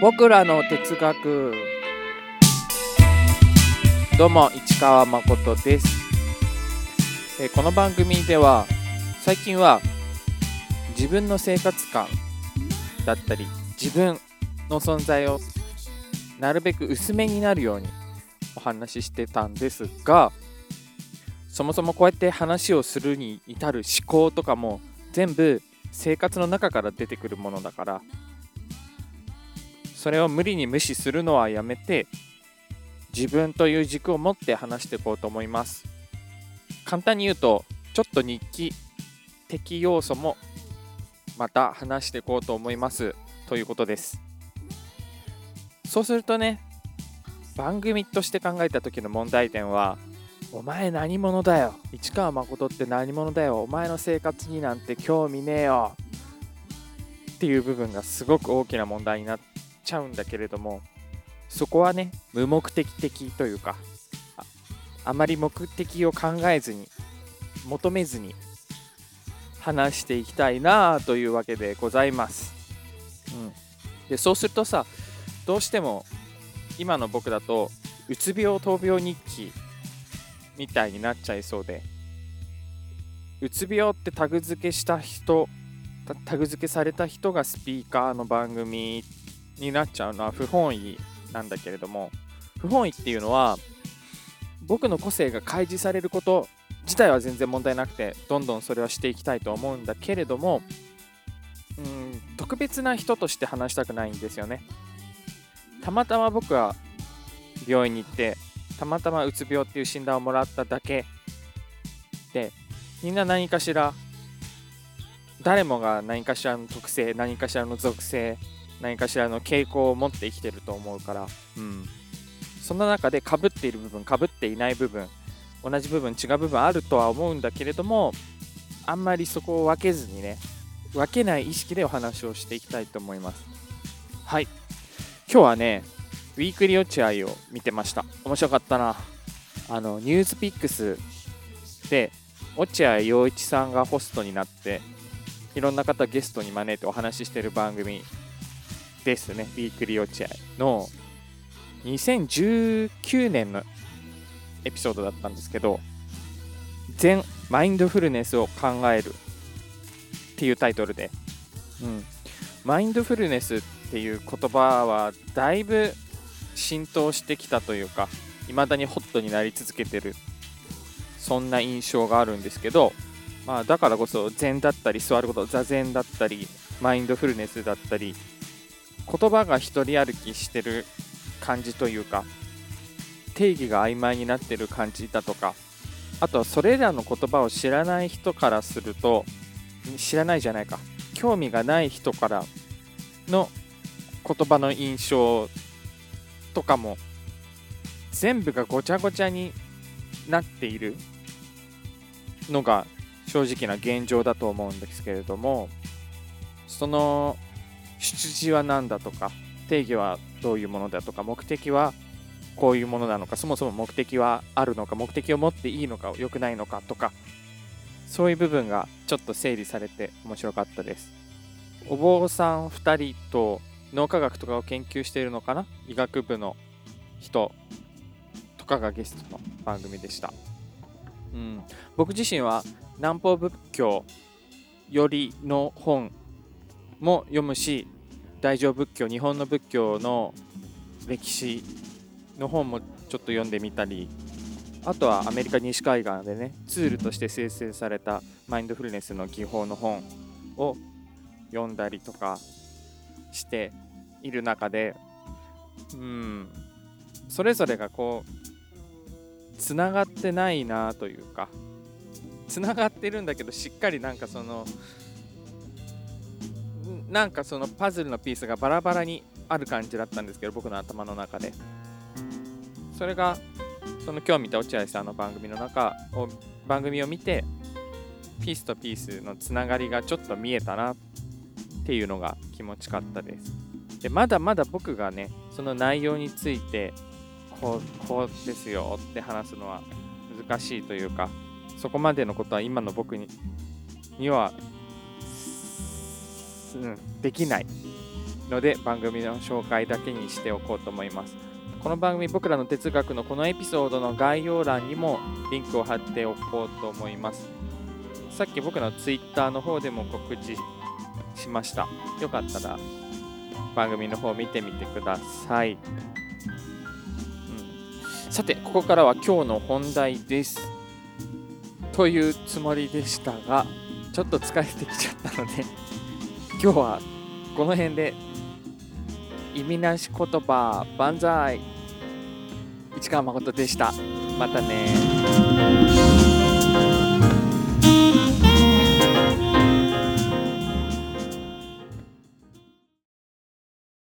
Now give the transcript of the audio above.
僕らの哲学。どうも市川誠です、えこの番組では最近は自分の生活感だったり自分の存在をなるべく薄めになるようにお話ししてたんですがそもそもこうやって話をするに至る思考とかも全部生活の中から出てくるものだからそれを無理に無視するのはやめて自分という軸を持って話していこうと思います。簡単に言うとちょっと日記的要素もまた話していこうと思います。ということです。そうするとね番組として考えた時の問題点はお前何者だよ。市川誠って何者だよ。お前の生活になんて興味ねえよ。っていう部分がすごく大きな問題になっちゃうんだけれどもそこはね無目的的というかあまり目的を考えずに求めずに話していきたいなあというわけでございます、うん、でそうするとさどうしても今の僕だとうつ病闘病日記みたいになっちゃいそうでうつ病ってタグ付けした人タタグ付けされた人がスピーカーの番組になっちゃうのは不本意なんだけれども不本意っていうのは僕の個性が開示されること自体は全然問題なくてどんどんそれはしていきたいと思うんだけれどもうん特別な人として話したくないんですよね。たまたま僕は病院に行ってたまたまうつ病っていう診断をもらっただけ。でみんな何かしら誰もが何かしらの特性何かしらの属性何かしらの傾向を持って生きてると思うから、うん、その中で被っている部分被っていない部分同じ部分違う部分あるとは思うんだけれどもあんまりそこを分けずにね分けない意識でお話をしていきたいと思います。はい。今日はねウィークリー落合を見てました。面白かったな。あのニュースピックスで落合陽一さんがホストになっていろんな方ゲストに招いてお話ししてる番組ですね、ウィークリー落合の2019年のエピソードだったんですけど、全マインドフルネスを考えるっていうタイトルで、うん、マインドフルネスっていう言葉はだいぶ浸透してきたというか、未だにホットになり続けてる、そんな印象があるんですけど、まあ、だからこそ禅だったり座ること座禅だったりマインドフルネスだったり言葉が一人歩きしてる感じというか定義が曖昧になってる感じだとかあとはそれらの言葉を知らない人からすると知らないじゃないか興味がない人からの言葉の印象とかも全部がごちゃごちゃになっているのが正直な現状だと思うんですけれどもその出自は何だとか定義はどういうものだとか目的はこういうものなのかそもそも目的はあるのか目的を持っていいのか良くないのかとかそういう部分がちょっと整理されて面白かったです。お坊さん2人と脳科学とかを研究しているのかな？医学部の人とかがゲストの番組でした、うん、僕自身は南方仏教よりの本も読むし大乗仏教日本の仏教の歴史の本もちょっと読んでみたりあとはアメリカ西海岸でねツールとして生成されたマインドフルネスの技法の本を読んだりとかしている中でうんそれぞれがこうつながってないなというかつながってるんだけどしっかりなんかそのなんかそのパズルのピースがバラバラにある感じだったんですけど僕の頭の中で。それがその今日見た落合さんの番組の中を番組を見てピースとピースのつながりがちょっと見えたなっていうのが気持ちかったです。でまだまだ僕がねその内容についてこうこうですよって話すのは難しいというかそこまでのことは今の僕にには、できないので番組の紹介だけにしておこうと思います。この番組僕らの哲学のこのエピソードの概要欄にもリンクを貼っておこうと思います。さっき僕の Twitter の方でも告知しました。よかったら番組の方見てみてください、うん、さてここからは今日の本題です。というつもりでしたがちょっと疲れてきちゃったので。今日はこの辺で。意味なし言葉万歳。市川誠でした。またね